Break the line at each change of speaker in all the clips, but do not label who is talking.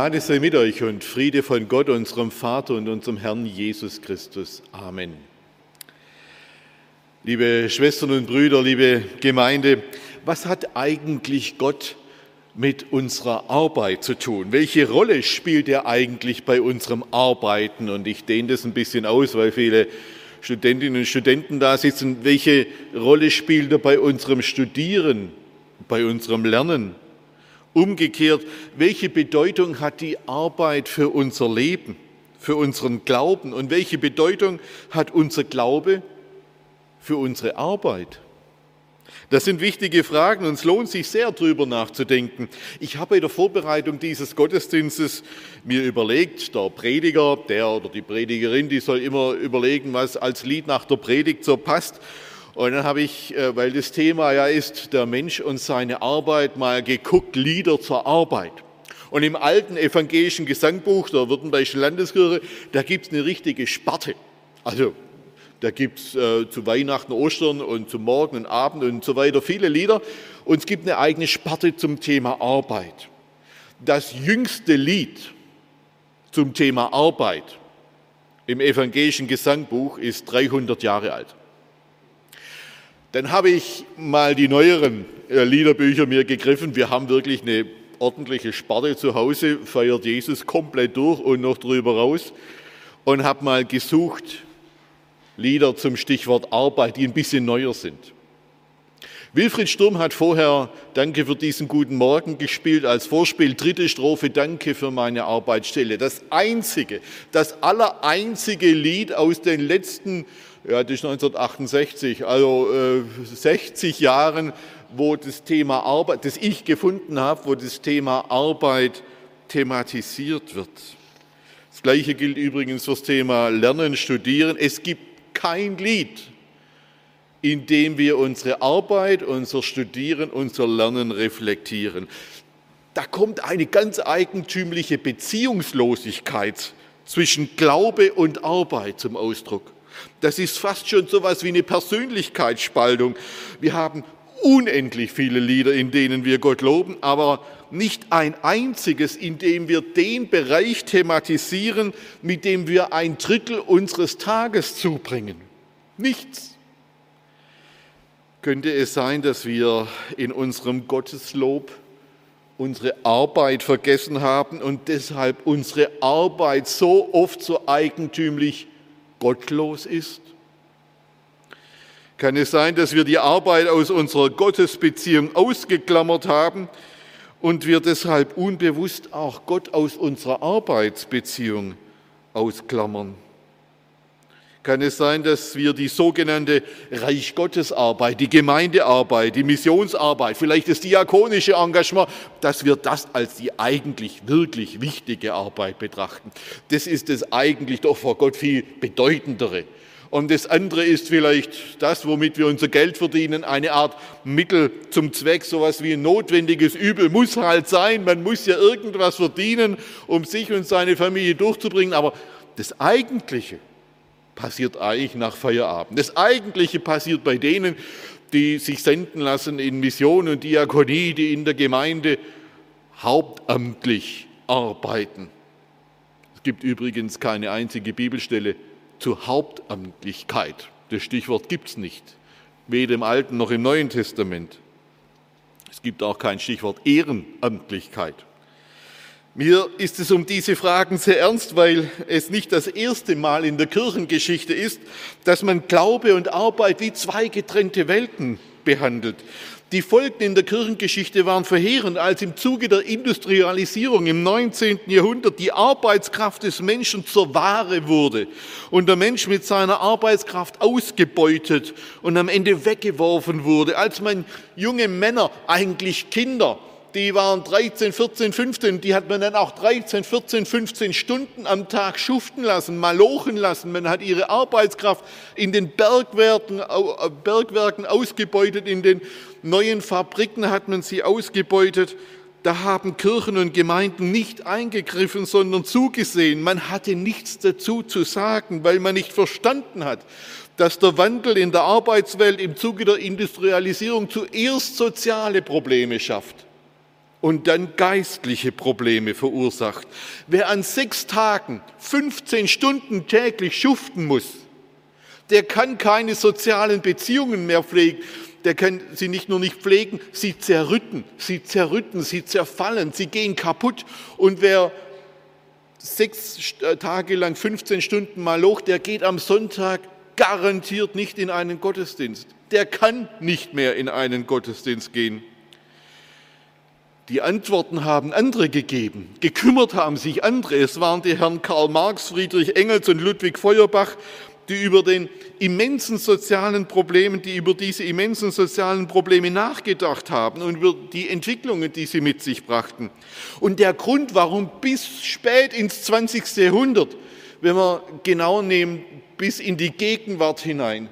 Gnade sei mit euch und Friede von Gott, unserem Vater und unserem Herrn Jesus Christus. Amen. Liebe Schwestern und Brüder, liebe Gemeinde, was hat eigentlich Gott mit unserer Arbeit zu tun? Welche Rolle spielt er eigentlich bei unserem Arbeiten? Und ich dehne das ein bisschen aus, weil viele Studentinnen und Studenten da sitzen. Welche Rolle spielt er bei unserem Studieren, bei unserem Lernen? Umgekehrt, welche Bedeutung hat die Arbeit für unser Leben, für unseren Glauben und welche Bedeutung hat unser Glaube für unsere Arbeit? Das sind wichtige Fragen und es lohnt sich sehr, darüber nachzudenken. Ich habe bei der Vorbereitung dieses Gottesdienstes mir überlegt, der Prediger, der oder die Predigerin, die soll immer überlegen, was als Lied nach der Predigt so passt. Und dann habe ich, äh, weil das Thema ja ist, der Mensch und seine Arbeit, mal geguckt, Lieder zur Arbeit. Und im alten evangelischen Gesangbuch der Württembergischen Landeskirche, da gibt es eine richtige Sparte. Also da gibt es äh, zu Weihnachten, Ostern und zum Morgen und Abend und so weiter viele Lieder. Und es gibt eine eigene Sparte zum Thema Arbeit. Das jüngste Lied zum Thema Arbeit im evangelischen Gesangbuch ist 300 Jahre alt. Dann habe ich mal die neueren äh, Liederbücher mir gegriffen. Wir haben wirklich eine ordentliche Sparte zu Hause, feiert Jesus komplett durch und noch drüber raus. Und habe mal gesucht Lieder zum Stichwort Arbeit, die ein bisschen neuer sind. Wilfried Sturm hat vorher Danke für diesen guten Morgen gespielt als Vorspiel, dritte Strophe, Danke für meine Arbeitsstelle. Das einzige, das allereinzige Lied aus den letzten ja, das ist 1968, also äh, 60 Jahren, wo das Thema Arbeit, das ich gefunden habe, wo das Thema Arbeit thematisiert wird. Das Gleiche gilt übrigens fürs Thema Lernen, Studieren. Es gibt kein Lied, in dem wir unsere Arbeit, unser Studieren, unser Lernen reflektieren. Da kommt eine ganz eigentümliche Beziehungslosigkeit zwischen Glaube und Arbeit zum Ausdruck. Das ist fast schon so etwas wie eine Persönlichkeitsspaltung. Wir haben unendlich viele Lieder, in denen wir Gott loben, aber nicht ein einziges, in dem wir den Bereich thematisieren, mit dem wir ein Drittel unseres Tages zubringen. Nichts. Könnte es sein, dass wir in unserem Gotteslob unsere Arbeit vergessen haben und deshalb unsere Arbeit so oft so eigentümlich gottlos ist? Kann es sein, dass wir die Arbeit aus unserer Gottesbeziehung ausgeklammert haben und wir deshalb unbewusst auch Gott aus unserer Arbeitsbeziehung ausklammern? Kann es sein, dass wir die sogenannte Reich Gottes Arbeit, die Gemeindearbeit, die Missionsarbeit, vielleicht das diakonische Engagement, dass wir das als die eigentlich wirklich wichtige Arbeit betrachten? Das ist das eigentlich doch vor Gott viel bedeutendere. Und das andere ist vielleicht das, womit wir unser Geld verdienen, eine Art Mittel zum Zweck, sowas wie ein notwendiges Übel muss halt sein. Man muss ja irgendwas verdienen, um sich und seine Familie durchzubringen. Aber das Eigentliche, passiert eigentlich nach Feierabend. Das Eigentliche passiert bei denen, die sich senden lassen in Mission und Diakonie, die in der Gemeinde hauptamtlich arbeiten. Es gibt übrigens keine einzige Bibelstelle zur Hauptamtlichkeit. Das Stichwort gibt es nicht, weder im Alten noch im Neuen Testament. Es gibt auch kein Stichwort Ehrenamtlichkeit. Mir ist es um diese Fragen sehr ernst, weil es nicht das erste Mal in der Kirchengeschichte ist, dass man Glaube und Arbeit wie zwei getrennte Welten behandelt. Die Folgen in der Kirchengeschichte waren verheerend, als im Zuge der Industrialisierung im 19. Jahrhundert die Arbeitskraft des Menschen zur Ware wurde und der Mensch mit seiner Arbeitskraft ausgebeutet und am Ende weggeworfen wurde, als man junge Männer, eigentlich Kinder, die waren 13, 14, 15, die hat man dann auch 13, 14, 15 Stunden am Tag schuften lassen, malochen lassen. Man hat ihre Arbeitskraft in den Bergwerken, Bergwerken ausgebeutet, in den neuen Fabriken hat man sie ausgebeutet. Da haben Kirchen und Gemeinden nicht eingegriffen, sondern zugesehen. Man hatte nichts dazu zu sagen, weil man nicht verstanden hat, dass der Wandel in der Arbeitswelt im Zuge der Industrialisierung zuerst soziale Probleme schafft und dann geistliche Probleme verursacht. Wer an sechs Tagen 15 Stunden täglich schuften muss, der kann keine sozialen Beziehungen mehr pflegen. Der kann sie nicht nur nicht pflegen, sie zerrütten, sie zerrütten, sie zerfallen, sie gehen kaputt. Und wer sechs äh, Tage lang 15 Stunden mal hoch, der geht am Sonntag garantiert nicht in einen Gottesdienst. Der kann nicht mehr in einen Gottesdienst gehen. Die Antworten haben andere gegeben. Gekümmert haben sich andere. Es waren die Herren Karl Marx, Friedrich Engels und Ludwig Feuerbach, die über den immensen sozialen Problemen, die über diese immensen sozialen Probleme nachgedacht haben und über die Entwicklungen, die sie mit sich brachten. Und der Grund, warum bis spät ins 20. Jahrhundert, wenn wir genau nehmen, bis in die Gegenwart hinein,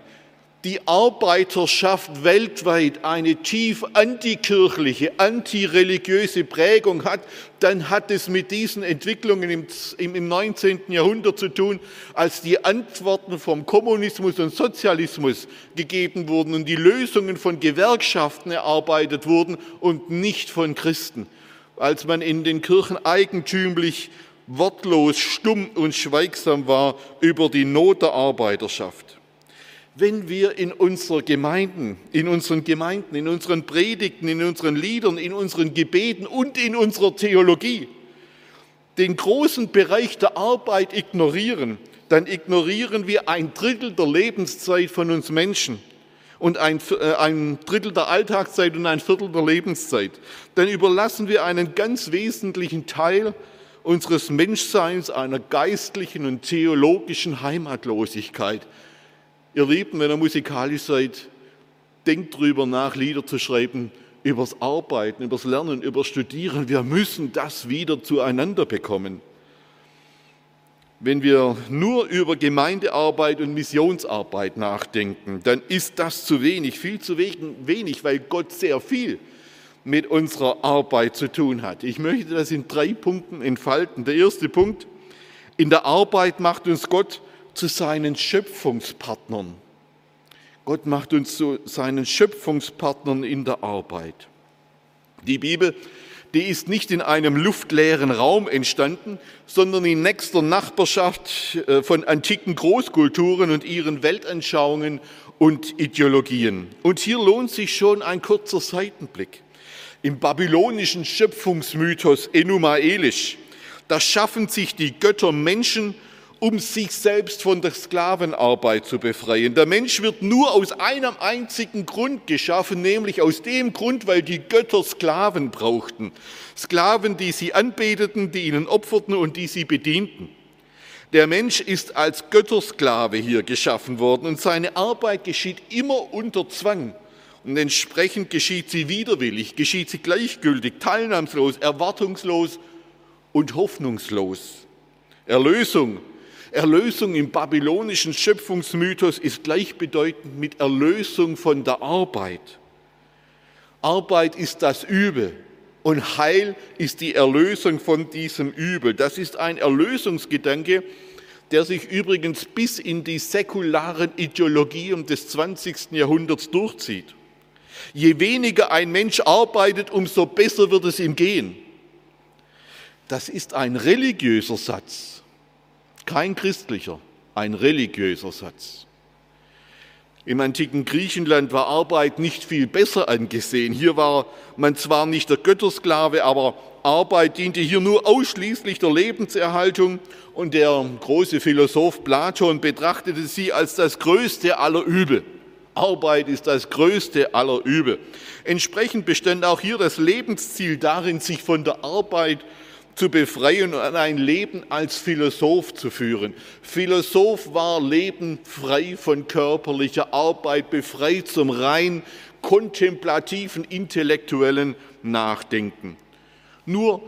die Arbeiterschaft weltweit eine tief antikirchliche, antireligiöse Prägung hat, dann hat es mit diesen Entwicklungen im, im 19. Jahrhundert zu tun, als die Antworten vom Kommunismus und Sozialismus gegeben wurden und die Lösungen von Gewerkschaften erarbeitet wurden und nicht von Christen. Als man in den Kirchen eigentümlich wortlos, stumm und schweigsam war über die Not der Arbeiterschaft wenn wir in unseren Gemeinden, in unseren Gemeinden, in unseren Predigten, in unseren Liedern, in unseren Gebeten und in unserer Theologie den großen Bereich der Arbeit ignorieren, dann ignorieren wir ein Drittel der Lebenszeit von uns Menschen und ein, äh, ein Drittel der Alltagszeit und ein Viertel der Lebenszeit. Dann überlassen wir einen ganz wesentlichen Teil unseres Menschseins einer geistlichen und theologischen Heimatlosigkeit. Ihr Lieben, wenn ihr musikalisch seid, denkt drüber nach, Lieder zu schreiben, übers Arbeiten, übers Lernen, übers Studieren. Wir müssen das wieder zueinander bekommen. Wenn wir nur über Gemeindearbeit und Missionsarbeit nachdenken, dann ist das zu wenig, viel zu wenig, weil Gott sehr viel mit unserer Arbeit zu tun hat. Ich möchte das in drei Punkten entfalten. Der erste Punkt, in der Arbeit macht uns Gott zu seinen Schöpfungspartnern. Gott macht uns zu seinen Schöpfungspartnern in der Arbeit. Die Bibel, die ist nicht in einem luftleeren Raum entstanden, sondern in nächster Nachbarschaft äh, von antiken Großkulturen und ihren Weltanschauungen und Ideologien. Und hier lohnt sich schon ein kurzer Seitenblick. Im babylonischen Schöpfungsmythos Enuma Elish, da schaffen sich die Götter Menschen um sich selbst von der Sklavenarbeit zu befreien. Der Mensch wird nur aus einem einzigen Grund geschaffen, nämlich aus dem Grund, weil die Götter Sklaven brauchten. Sklaven, die sie anbeteten, die ihnen opferten und die sie bedienten. Der Mensch ist als Göttersklave hier geschaffen worden und seine Arbeit geschieht immer unter Zwang. Und entsprechend geschieht sie widerwillig, geschieht sie gleichgültig, teilnahmslos, erwartungslos und hoffnungslos. Erlösung Erlösung im babylonischen Schöpfungsmythos ist gleichbedeutend mit Erlösung von der Arbeit. Arbeit ist das Übel und Heil ist die Erlösung von diesem Übel. Das ist ein Erlösungsgedanke, der sich übrigens bis in die säkularen Ideologien des 20. Jahrhunderts durchzieht. Je weniger ein Mensch arbeitet, umso besser wird es ihm gehen. Das ist ein religiöser Satz kein christlicher, ein religiöser Satz. Im antiken Griechenland war Arbeit nicht viel besser angesehen. Hier war man zwar nicht der Göttersklave, aber Arbeit diente hier nur ausschließlich der Lebenserhaltung und der große Philosoph Platon betrachtete sie als das größte aller Übel. Arbeit ist das größte aller Übel. Entsprechend bestand auch hier das Lebensziel darin, sich von der Arbeit zu befreien und ein Leben als Philosoph zu führen. Philosoph war Leben frei von körperlicher Arbeit, befreit zum rein kontemplativen, intellektuellen Nachdenken. Nur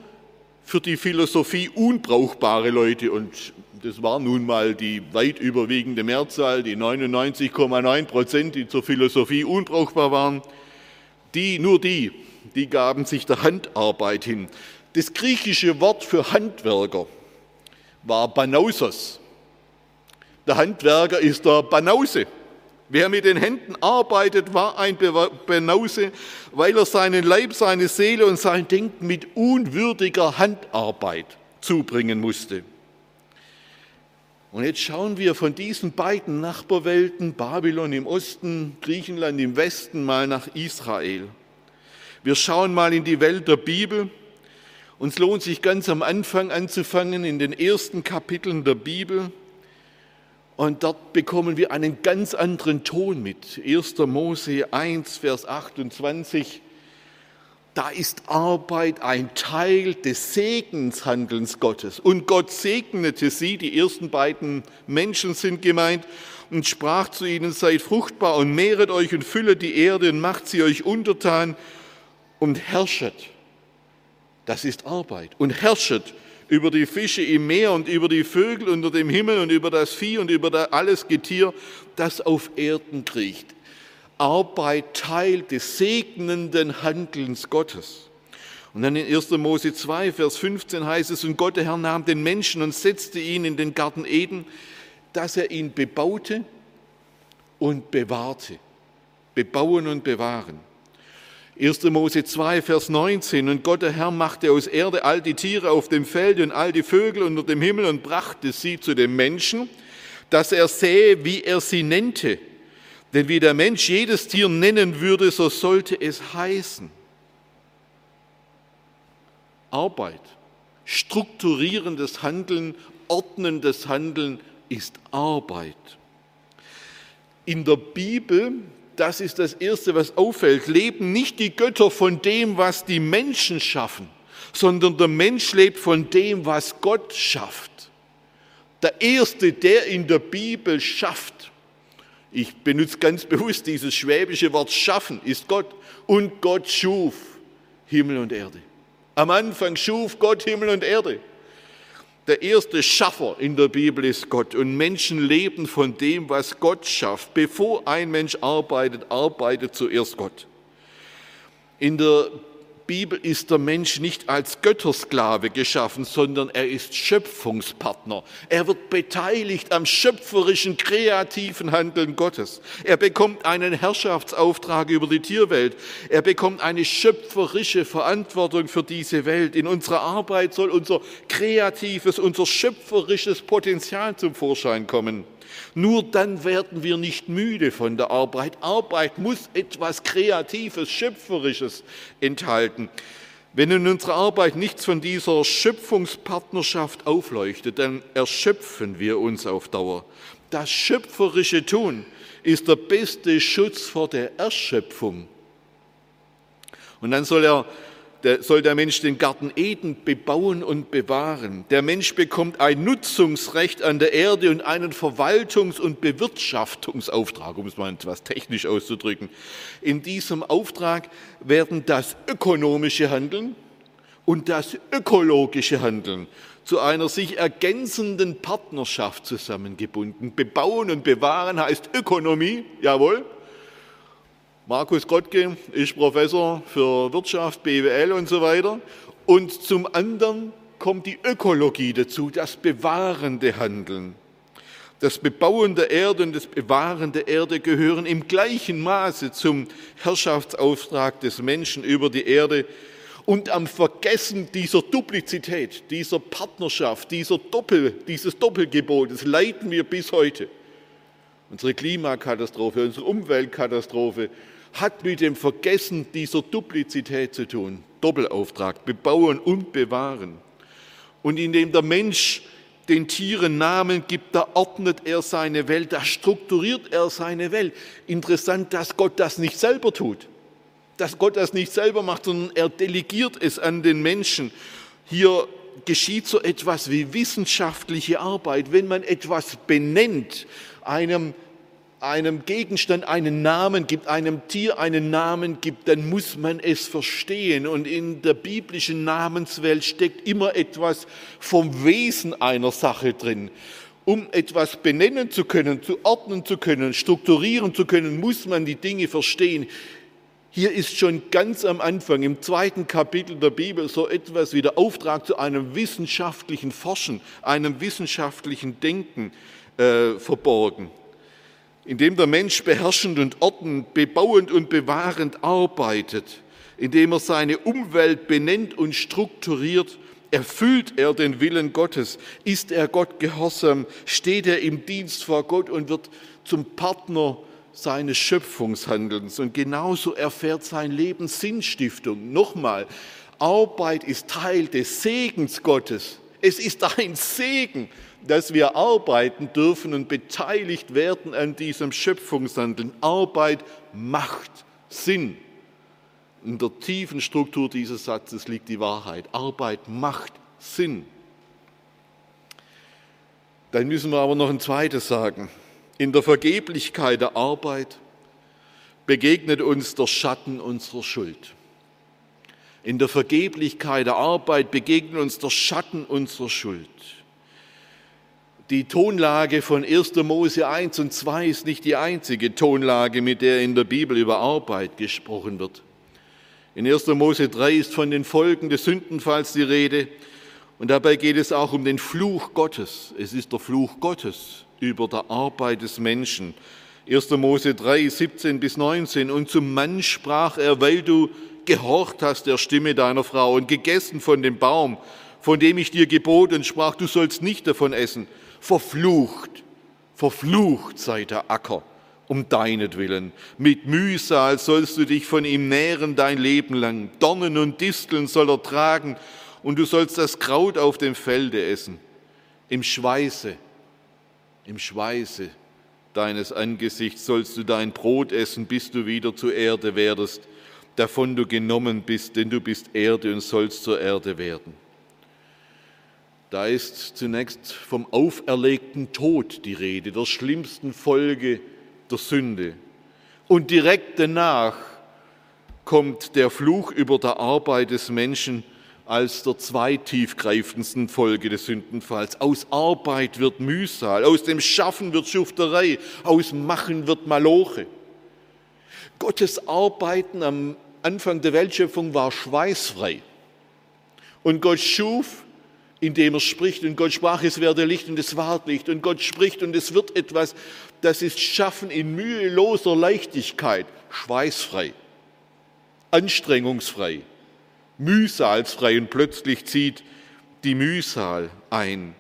für die Philosophie unbrauchbare Leute, und das war nun mal die weit überwiegende Mehrzahl, die 99,9 Prozent, die zur Philosophie unbrauchbar waren, die, nur die, die gaben sich der Handarbeit hin. Das griechische Wort für Handwerker war Banausos. Der Handwerker ist der Banause. Wer mit den Händen arbeitet, war ein Banause, weil er seinen Leib, seine Seele und sein Denken mit unwürdiger Handarbeit zubringen musste. Und jetzt schauen wir von diesen beiden Nachbarwelten, Babylon im Osten, Griechenland im Westen, mal nach Israel. Wir schauen mal in die Welt der Bibel. Uns lohnt sich ganz am Anfang anzufangen, in den ersten Kapiteln der Bibel. Und dort bekommen wir einen ganz anderen Ton mit. 1. Mose 1, Vers 28. Da ist Arbeit ein Teil des Segenshandelns Gottes. Und Gott segnete sie, die ersten beiden Menschen sind gemeint, und sprach zu ihnen, seid fruchtbar und mehret euch und füllet die Erde und macht sie euch untertan und herrschet. Das ist Arbeit. Und herrschet über die Fische im Meer und über die Vögel unter dem Himmel und über das Vieh und über alles Getier, das auf Erden kriecht. Arbeit Teil des segnenden Handelns Gottes. Und dann in 1. Mose 2, Vers 15 heißt es, und Gott, der Herr, nahm den Menschen und setzte ihn in den Garten Eden, dass er ihn bebaute und bewahrte. Bebauen und bewahren. 1. Mose 2, Vers 19. Und Gott, der Herr, machte aus Erde all die Tiere auf dem Feld und all die Vögel unter dem Himmel und brachte sie zu dem Menschen, dass er sähe, wie er sie nennte. Denn wie der Mensch jedes Tier nennen würde, so sollte es heißen. Arbeit, strukturierendes Handeln, ordnendes Handeln ist Arbeit. In der Bibel das ist das Erste, was auffällt, leben nicht die Götter von dem, was die Menschen schaffen, sondern der Mensch lebt von dem, was Gott schafft. Der Erste, der in der Bibel schafft, ich benutze ganz bewusst dieses schwäbische Wort schaffen, ist Gott. Und Gott schuf Himmel und Erde. Am Anfang schuf Gott Himmel und Erde. Der erste Schaffer in der Bibel ist Gott und Menschen leben von dem, was Gott schafft. Bevor ein Mensch arbeitet, arbeitet zuerst Gott. In der Bibel ist der Mensch nicht als Göttersklave geschaffen, sondern er ist Schöpfungspartner. Er wird beteiligt am schöpferischen, kreativen Handeln Gottes. Er bekommt einen Herrschaftsauftrag über die Tierwelt. Er bekommt eine schöpferische Verantwortung für diese Welt. In unserer Arbeit soll unser kreatives, unser schöpferisches Potenzial zum Vorschein kommen. Nur dann werden wir nicht müde von der Arbeit. Arbeit muss etwas Kreatives, Schöpferisches enthalten. Wenn in unserer Arbeit nichts von dieser Schöpfungspartnerschaft aufleuchtet, dann erschöpfen wir uns auf Dauer. Das schöpferische Tun ist der beste Schutz vor der Erschöpfung. Und dann soll er der, soll der Mensch den Garten Eden bebauen und bewahren. Der Mensch bekommt ein Nutzungsrecht an der Erde und einen Verwaltungs- und Bewirtschaftungsauftrag, um es mal etwas technisch auszudrücken. In diesem Auftrag werden das ökonomische Handeln und das ökologische Handeln zu einer sich ergänzenden Partnerschaft zusammengebunden. Bebauen und bewahren heißt Ökonomie, jawohl, Markus Gottke ist Professor für Wirtschaft, BWL und so weiter. Und zum anderen kommt die Ökologie dazu, das bewahrende Handeln. Das Bebauen der Erde und das Bewahren der Erde gehören im gleichen Maße zum Herrschaftsauftrag des Menschen über die Erde und am Vergessen dieser Duplizität, dieser Partnerschaft, dieser Doppel, dieses Doppelgebotes leiden wir bis heute. Unsere Klimakatastrophe, unsere Umweltkatastrophe, hat mit dem Vergessen dieser Duplizität zu tun. Doppelauftrag, bebauen und bewahren. Und indem der Mensch den Tieren Namen gibt, da ordnet er seine Welt, da strukturiert er seine Welt. Interessant, dass Gott das nicht selber tut, dass Gott das nicht selber macht, sondern er delegiert es an den Menschen. Hier geschieht so etwas wie wissenschaftliche Arbeit, wenn man etwas benennt, einem einem Gegenstand einen Namen gibt, einem Tier einen Namen gibt, dann muss man es verstehen. Und in der biblischen Namenswelt steckt immer etwas vom Wesen einer Sache drin. Um etwas benennen zu können, zu ordnen zu können, strukturieren zu können, muss man die Dinge verstehen. Hier ist schon ganz am Anfang, im zweiten Kapitel der Bibel, so etwas wie der Auftrag zu einem wissenschaftlichen Forschen, einem wissenschaftlichen Denken äh, verborgen indem der Mensch beherrschend und ordnend, bebauend und bewahrend arbeitet, indem er seine Umwelt benennt und strukturiert, erfüllt er den Willen Gottes, ist er Gott gehorsam, steht er im Dienst vor Gott und wird zum Partner seines Schöpfungshandelns. Und genauso erfährt sein Leben Sinnstiftung. Nochmal, Arbeit ist Teil des Segens Gottes. Es ist ein Segen, dass wir arbeiten dürfen und beteiligt werden an diesem Schöpfungshandeln. Arbeit macht Sinn. In der tiefen Struktur dieses Satzes liegt die Wahrheit. Arbeit macht Sinn. Dann müssen wir aber noch ein zweites sagen. In der Vergeblichkeit der Arbeit begegnet uns der Schatten unserer Schuld. In der Vergeblichkeit der Arbeit begegnet uns der Schatten unserer Schuld. Die Tonlage von 1. Mose 1 und 2 ist nicht die einzige Tonlage, mit der in der Bibel über Arbeit gesprochen wird. In 1. Mose 3 ist von den Folgen des Sündenfalls die Rede und dabei geht es auch um den Fluch Gottes. Es ist der Fluch Gottes über der Arbeit des Menschen. 1. Mose 3, 17 bis 19. Und zum Mann sprach er, weil du gehorcht hast der Stimme deiner Frau und gegessen von dem Baum, von dem ich dir gebot und sprach, du sollst nicht davon essen verflucht, verflucht sei der Acker um deinetwillen. Mit Mühsal sollst du dich von ihm nähren dein Leben lang. Dornen und Disteln soll er tragen und du sollst das Kraut auf dem Felde essen. Im Schweiße, im Schweiße deines Angesichts sollst du dein Brot essen, bis du wieder zur Erde werdest, davon du genommen bist, denn du bist Erde und sollst zur Erde werden. Da ist zunächst vom auferlegten Tod die Rede, der schlimmsten Folge der Sünde. Und direkt danach kommt der Fluch über der Arbeit des Menschen als der zweitiefgreifendsten Folge des Sündenfalls. Aus Arbeit wird Mühsal, aus dem Schaffen wird Schufterei, aus Machen wird Maloche. Gottes Arbeiten am Anfang der Weltschöpfung war schweißfrei. Und Gott schuf indem er spricht. Und Gott sprach, es werde Licht und es ward Licht. Und Gott spricht und es wird etwas, das ist Schaffen in müheloser Leichtigkeit, schweißfrei, anstrengungsfrei, mühsalsfrei. Und plötzlich zieht die Mühsal ein.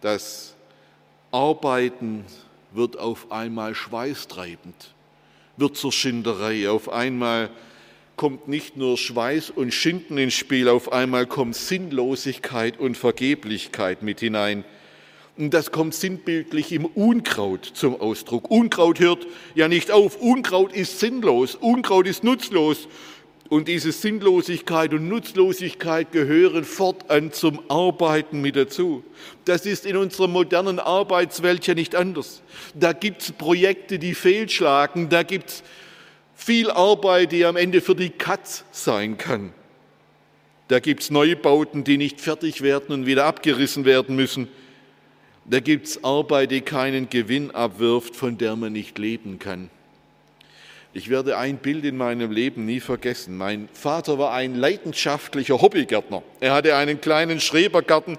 Das Arbeiten wird auf einmal schweißtreibend, wird zur Schinderei, auf einmal kommt nicht nur Schweiß und Schinden ins Spiel, auf einmal kommt Sinnlosigkeit und Vergeblichkeit mit hinein. Und das kommt sinnbildlich im Unkraut zum Ausdruck. Unkraut hört ja nicht auf. Unkraut ist sinnlos. Unkraut ist nutzlos. Und diese Sinnlosigkeit und Nutzlosigkeit gehören fortan zum Arbeiten mit dazu. Das ist in unserer modernen Arbeitswelt ja nicht anders. Da gibt es Projekte, die fehlschlagen. Da gibt es viel Arbeit, die am Ende für die Katz sein kann. Da gibt es Neubauten, die nicht fertig werden und wieder abgerissen werden müssen. Da gibt es Arbeit, die keinen Gewinn abwirft, von der man nicht leben kann. Ich werde ein Bild in meinem Leben nie vergessen. Mein Vater war ein leidenschaftlicher Hobbygärtner. Er hatte einen kleinen Schrebergarten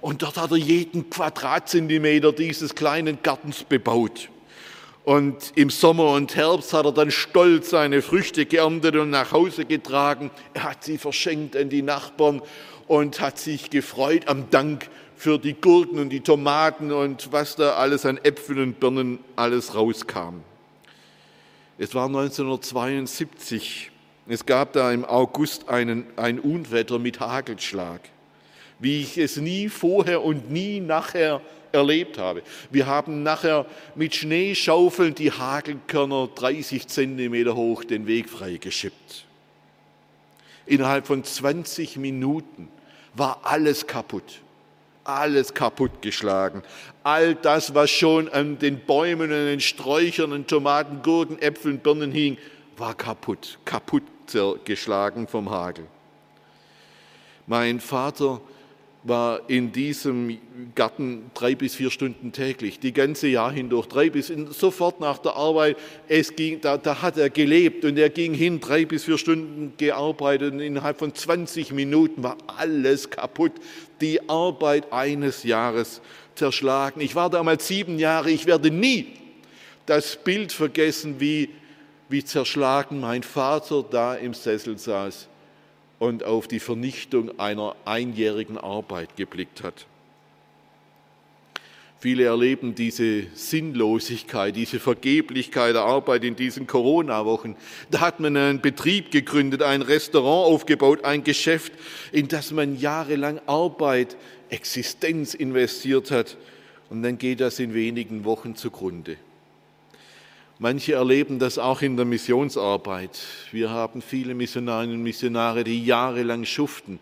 und dort hat er jeden Quadratzentimeter dieses kleinen Gartens bebaut. Und im Sommer und Herbst hat er dann stolz seine Früchte geerntet und nach Hause getragen. Er hat sie verschenkt an die Nachbarn und hat sich gefreut am Dank für die Gurken und die Tomaten und was da alles an Äpfeln und Birnen alles rauskam. Es war 1972. Es gab da im August einen, ein Unwetter mit Hagelschlag, wie ich es nie vorher und nie nachher erlebt habe. Wir haben nachher mit Schneeschaufeln die Hagelkörner 30 Zentimeter hoch den Weg freigeschippt. Innerhalb von 20 Minuten war alles kaputt. alles kaputtgeschlagen. All das, was schon an den Bäumen und den Sträuchern und Tomaten, Gurken, Äpfeln, Birnen hing, war kaputt, kaputt geschlagen vom Hagel. Mein Vater war in diesem Garten drei bis vier Stunden täglich, die ganze Jahr hindurch, drei bis in, sofort nach der Arbeit. Es ging, da, da hat er gelebt und er ging hin, drei bis vier Stunden gearbeitet und innerhalb von 20 Minuten war alles kaputt. Die Arbeit eines Jahres zerschlagen. Ich war damals sieben Jahre, ich werde nie das Bild vergessen, wie, wie zerschlagen mein Vater da im Sessel saß und auf die Vernichtung einer einjährigen Arbeit geblickt hat. Viele erleben diese Sinnlosigkeit, diese Vergeblichkeit der Arbeit in diesen Corona-Wochen. Da hat man einen Betrieb gegründet, ein Restaurant aufgebaut, ein Geschäft, in das man jahrelang Arbeit, Existenz investiert hat. Und dann geht das in wenigen Wochen zugrunde. Manche erleben das auch in der Missionsarbeit. Wir haben viele Missionarinnen und Missionare, die jahrelang schuften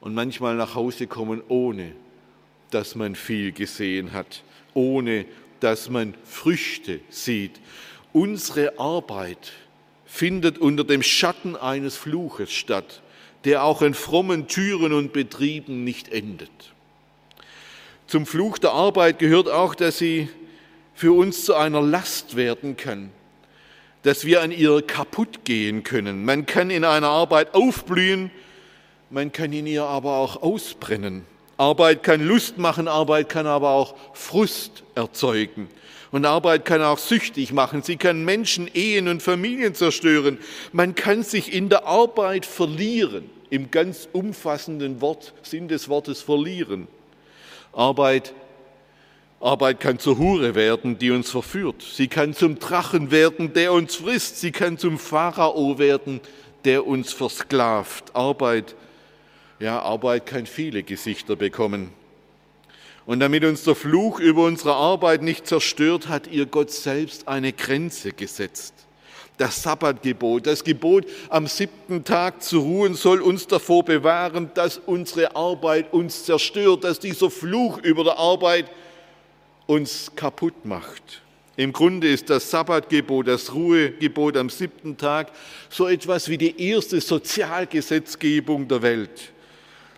und manchmal nach Hause kommen, ohne dass man viel gesehen hat, ohne dass man Früchte sieht. Unsere Arbeit findet unter dem Schatten eines Fluches statt, der auch in frommen Türen und Betrieben nicht endet. Zum Fluch der Arbeit gehört auch, dass sie für uns zu einer Last werden kann, dass wir an ihr kaputt gehen können. Man kann in einer Arbeit aufblühen, man kann in ihr aber auch ausbrennen. Arbeit kann Lust machen, Arbeit kann aber auch Frust erzeugen. Und Arbeit kann auch süchtig machen. Sie kann Menschen, Ehen und Familien zerstören. Man kann sich in der Arbeit verlieren, im ganz umfassenden Wort, Sinn des Wortes verlieren. Arbeit Arbeit kann zur Hure werden, die uns verführt. Sie kann zum Drachen werden, der uns frisst. Sie kann zum Pharao werden, der uns versklavt. Arbeit, ja, Arbeit kann viele Gesichter bekommen. Und damit uns der Fluch über unsere Arbeit nicht zerstört, hat ihr Gott selbst eine Grenze gesetzt. Das Sabbatgebot, das Gebot, am siebten Tag zu ruhen, soll uns davor bewahren, dass unsere Arbeit uns zerstört, dass dieser Fluch über der Arbeit uns kaputt macht. Im Grunde ist das Sabbatgebot, das Ruhegebot am siebten Tag so etwas wie die erste Sozialgesetzgebung der Welt,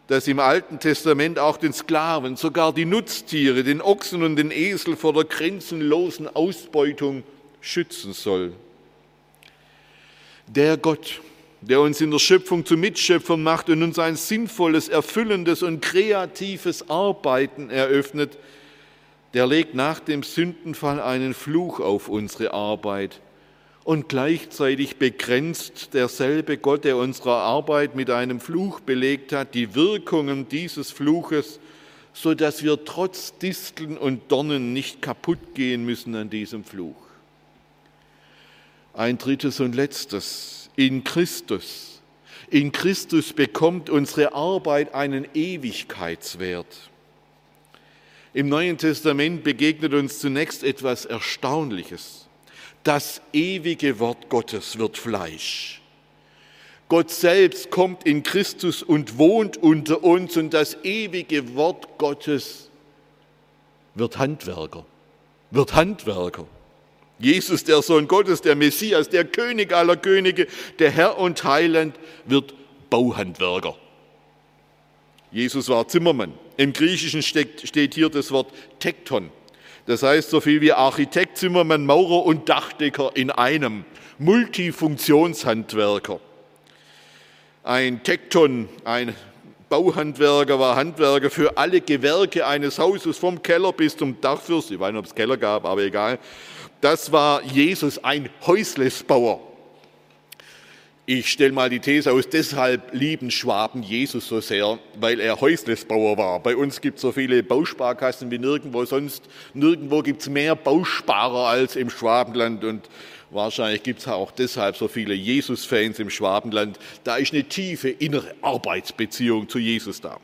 das im Alten Testament auch den Sklaven, sogar die Nutztiere, den Ochsen und den Esel vor der grenzenlosen Ausbeutung schützen soll. Der Gott, der uns in der Schöpfung zu Mitschöpfern macht und uns ein sinnvolles, erfüllendes und kreatives Arbeiten eröffnet, der legt nach dem Sündenfall einen Fluch auf unsere Arbeit. Und gleichzeitig begrenzt derselbe Gott, der unsere Arbeit mit einem Fluch belegt hat, die Wirkungen dieses Fluches, so dass wir trotz Disteln und Dornen nicht kaputt gehen müssen an diesem Fluch. Ein drittes und letztes, in Christus. In Christus bekommt unsere Arbeit einen Ewigkeitswert. Im Neuen Testament begegnet uns zunächst etwas Erstaunliches. Das ewige Wort Gottes wird Fleisch. Gott selbst kommt in Christus und wohnt unter uns und das ewige Wort Gottes wird Handwerker, wird Handwerker. Jesus, der Sohn Gottes, der Messias, der König aller Könige, der Herr und Heiland, wird Bauhandwerker. Jesus war Zimmermann. Im Griechischen steht hier das Wort Tekton. Das heißt so viel wie Architekt, Zimmermann, Maurer und Dachdecker in einem. Multifunktionshandwerker. Ein Tekton, ein Bauhandwerker, war Handwerker für alle Gewerke eines Hauses, vom Keller bis zum Dachfürst. Ich weiß nicht, ob es Keller gab, aber egal. Das war Jesus, ein Häuslesbauer. Ich stelle mal die These aus, deshalb lieben Schwaben Jesus so sehr, weil er Häuslesbauer war. Bei uns gibt es so viele Bausparkassen wie nirgendwo sonst. Nirgendwo gibt es mehr Bausparer als im Schwabenland und wahrscheinlich gibt es auch deshalb so viele Jesus-Fans im Schwabenland. Da ist eine tiefe innere Arbeitsbeziehung zu Jesus da.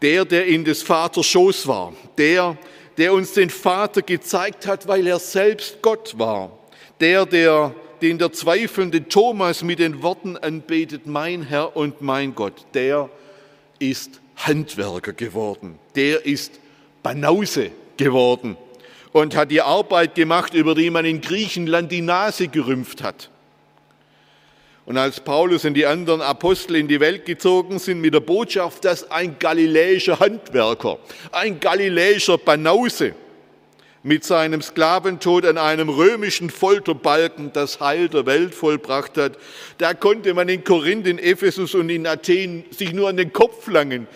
Der, der in des Vaters Schoß war, der, der uns den Vater gezeigt hat, weil er selbst Gott war, der, der den der zweifelnde Thomas mit den Worten anbetet, mein Herr und mein Gott, der ist Handwerker geworden. Der ist Banause geworden und hat die Arbeit gemacht, über die man in Griechenland die Nase gerümpft hat. Und als Paulus und die anderen Apostel in die Welt gezogen sind mit der Botschaft, dass ein galiläischer Handwerker, ein galiläischer Banause mit seinem Sklaventod an einem römischen Folterbalken das Heil der Welt vollbracht hat, da konnte man in Korinth, in Ephesus und in Athen sich nur an den Kopf langen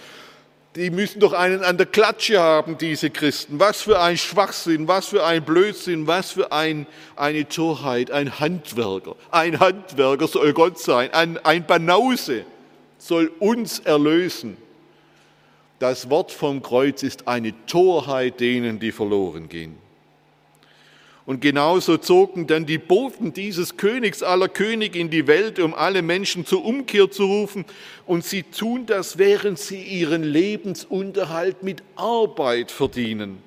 die müssen doch einen an der Klatsche haben, diese Christen. Was für ein Schwachsinn, was für ein Blödsinn, was für ein, eine Torheit, ein Handwerker. Ein Handwerker soll Gott sein, ein, ein Banause soll uns erlösen. Das Wort vom Kreuz ist eine Torheit denen, die verloren gehen. Und genauso zogen dann die Boten dieses Königs aller Könige in die Welt, um alle Menschen zur Umkehr zu rufen. Und sie tun das, während sie ihren Lebensunterhalt mit Arbeit verdienen.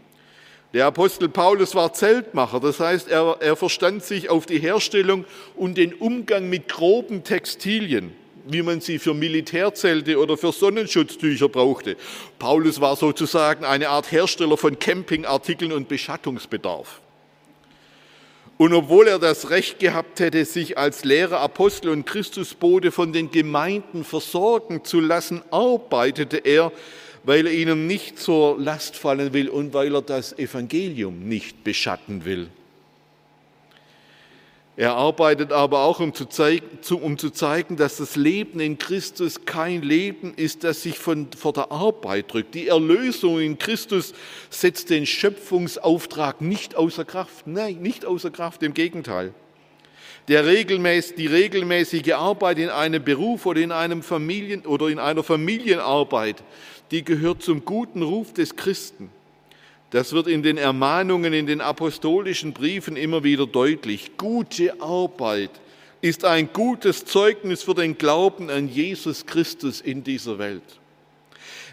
Der Apostel Paulus war Zeltmacher, das heißt, er, er verstand sich auf die Herstellung und den Umgang mit groben Textilien wie man sie für Militärzelte oder für Sonnenschutztücher brauchte. Paulus war sozusagen eine Art Hersteller von Campingartikeln und Beschattungsbedarf. Und obwohl er das Recht gehabt hätte, sich als Lehrer, Apostel und Christusbote von den Gemeinden versorgen zu lassen, arbeitete er, weil er ihnen nicht zur Last fallen will und weil er das Evangelium nicht beschatten will. Er arbeitet aber auch, um zu, zeigen, dass das Leben in Christus kein Leben ist, das sich von, vor der Arbeit drückt. Die Erlösung in Christus setzt den Schöpfungsauftrag nicht außer Kraft. Nein, nicht außer Kraft, im Gegenteil. Der regelmäßig, die regelmäßige Arbeit in einem Beruf oder in, einem Familien, oder in einer Familienarbeit, die gehört zum guten Ruf des Christen. Das wird in den Ermahnungen, in den apostolischen Briefen immer wieder deutlich. Gute Arbeit ist ein gutes Zeugnis für den Glauben an Jesus Christus in dieser Welt.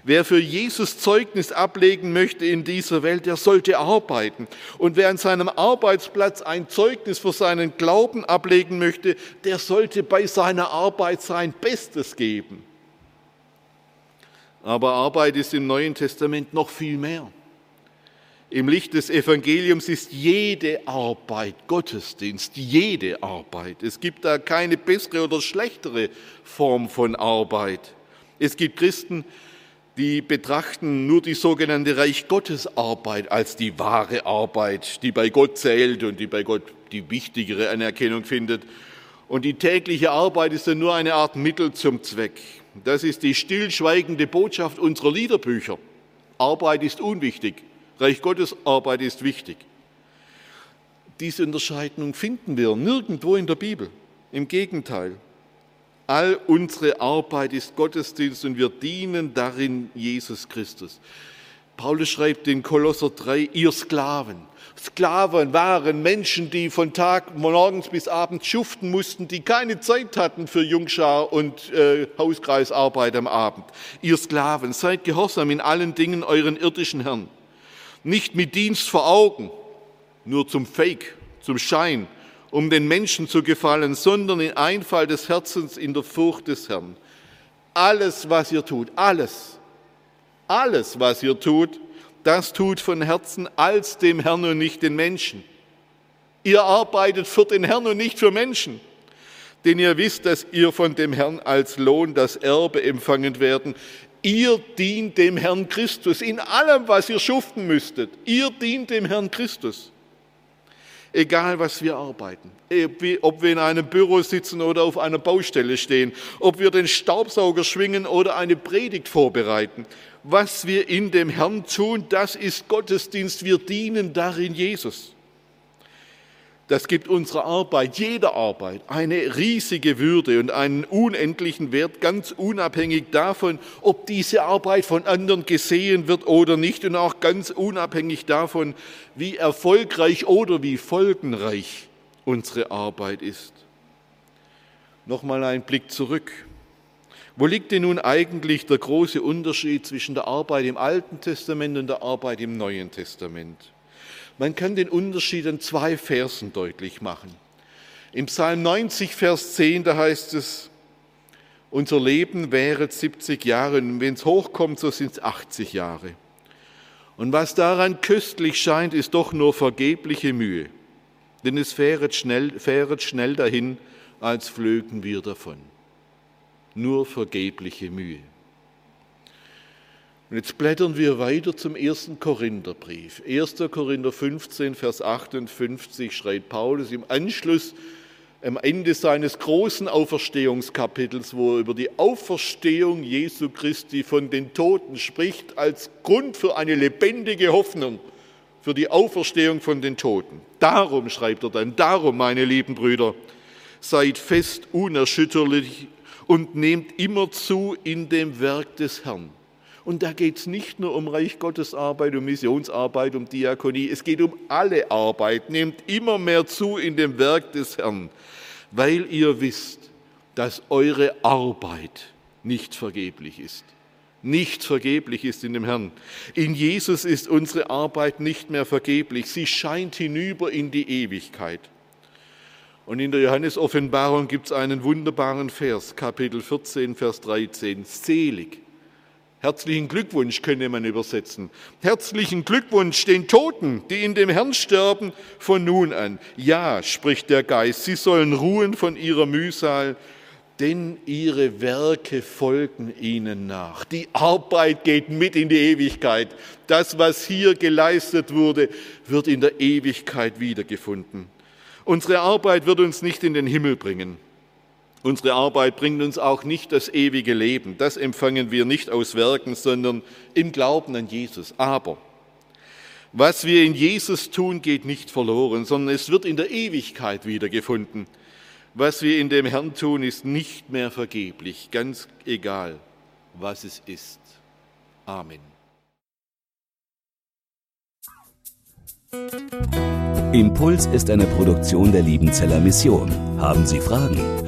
Wer für Jesus Zeugnis ablegen möchte in dieser Welt, der sollte arbeiten. Und wer an seinem Arbeitsplatz ein Zeugnis für seinen Glauben ablegen möchte, der sollte bei seiner Arbeit sein Bestes geben. Aber Arbeit ist im Neuen Testament noch viel mehr. Im Licht des Evangeliums ist jede Arbeit Gottesdienst, jede Arbeit. Es gibt da keine bessere oder schlechtere Form von Arbeit. Es gibt Christen, die betrachten nur die sogenannte Reich Gottes Arbeit als die wahre Arbeit, die bei Gott zählt und die bei Gott die wichtigere Anerkennung findet. Und die tägliche Arbeit ist dann nur eine Art Mittel zum Zweck. Das ist die stillschweigende Botschaft unserer Liederbücher. Arbeit ist unwichtig. Reich Gottes Arbeit ist wichtig. Diese Unterscheidung finden wir nirgendwo in der Bibel. Im Gegenteil. All unsere Arbeit ist Gottesdienst und wir dienen darin Jesus Christus. Paulus schreibt in Kolosser 3, ihr Sklaven. Sklaven waren Menschen, die von Tag morgens bis abends schuften mussten, die keine Zeit hatten für Jungschar und äh, Hauskreisarbeit am Abend. Ihr Sklaven, seid gehorsam in allen Dingen euren irdischen Herrn nicht mit Dienst vor Augen, nur zum Fake, zum Schein, um den Menschen zu gefallen, sondern in Einfall des Herzens, in der Furcht des Herrn. Alles, was ihr tut, alles, alles, was ihr tut, das tut von Herzen als dem Herrn und nicht den Menschen. Ihr arbeitet für den Herrn und nicht für Menschen, denn ihr wisst, dass ihr von dem Herrn als Lohn das Erbe empfangen werden. Ihr dient dem Herrn Christus in allem, was ihr schuften müsstet. Ihr dient dem Herrn Christus. Egal, was wir arbeiten, ob wir in einem Büro sitzen oder auf einer Baustelle stehen, ob wir den Staubsauger schwingen oder eine Predigt vorbereiten. Was wir in dem Herrn tun, das ist Gottesdienst. Wir dienen darin Jesus. Das gibt unserer Arbeit, jeder Arbeit, eine riesige Würde und einen unendlichen Wert, ganz unabhängig davon, ob diese Arbeit von anderen gesehen wird oder nicht und auch ganz unabhängig davon, wie erfolgreich oder wie folgenreich unsere Arbeit ist. Nochmal ein Blick zurück. Wo liegt denn nun eigentlich der große Unterschied zwischen der Arbeit im Alten Testament und der Arbeit im Neuen Testament? Man kann den Unterschied in zwei Versen deutlich machen. Im Psalm 90, Vers 10, da heißt es, Unser Leben wäre 70 Jahre und wenn es hochkommt, so sind es 80 Jahre. Und was daran köstlich scheint, ist doch nur vergebliche Mühe. Denn es fähret schnell, fähret schnell dahin, als flögen wir davon. Nur vergebliche Mühe. Und jetzt blättern wir weiter zum ersten Korintherbrief. 1. Korinther 15, Vers 58 schreibt Paulus im Anschluss am Ende seines großen Auferstehungskapitels, wo er über die Auferstehung Jesu Christi von den Toten spricht, als Grund für eine lebendige Hoffnung, für die Auferstehung von den Toten. Darum schreibt er dann, darum, meine lieben Brüder, seid fest unerschütterlich und nehmt immer zu in dem Werk des Herrn. Und da geht es nicht nur um Reich Gottes Arbeit, um Missionsarbeit, um Diakonie, es geht um alle Arbeit. Nehmt immer mehr zu in dem Werk des Herrn, weil ihr wisst, dass eure Arbeit nicht vergeblich ist. Nicht vergeblich ist in dem Herrn. In Jesus ist unsere Arbeit nicht mehr vergeblich. Sie scheint hinüber in die Ewigkeit. Und in der Johannes-Offenbarung gibt es einen wunderbaren Vers, Kapitel 14, Vers 13. Selig Herzlichen Glückwunsch könnte man übersetzen. Herzlichen Glückwunsch den Toten, die in dem Herrn sterben von nun an. Ja, spricht der Geist, sie sollen ruhen von ihrer Mühsal, denn ihre Werke folgen ihnen nach. Die Arbeit geht mit in die Ewigkeit. Das, was hier geleistet wurde, wird in der Ewigkeit wiedergefunden. Unsere Arbeit wird uns nicht in den Himmel bringen. Unsere Arbeit bringt uns auch nicht das ewige Leben. Das empfangen wir nicht aus Werken, sondern im Glauben an Jesus. Aber was wir in Jesus tun, geht nicht verloren, sondern es wird in der Ewigkeit wiedergefunden. Was wir in dem Herrn tun, ist nicht mehr vergeblich, ganz egal, was es ist. Amen.
Impuls ist eine Produktion der Liebenzeller Mission. Haben Sie Fragen?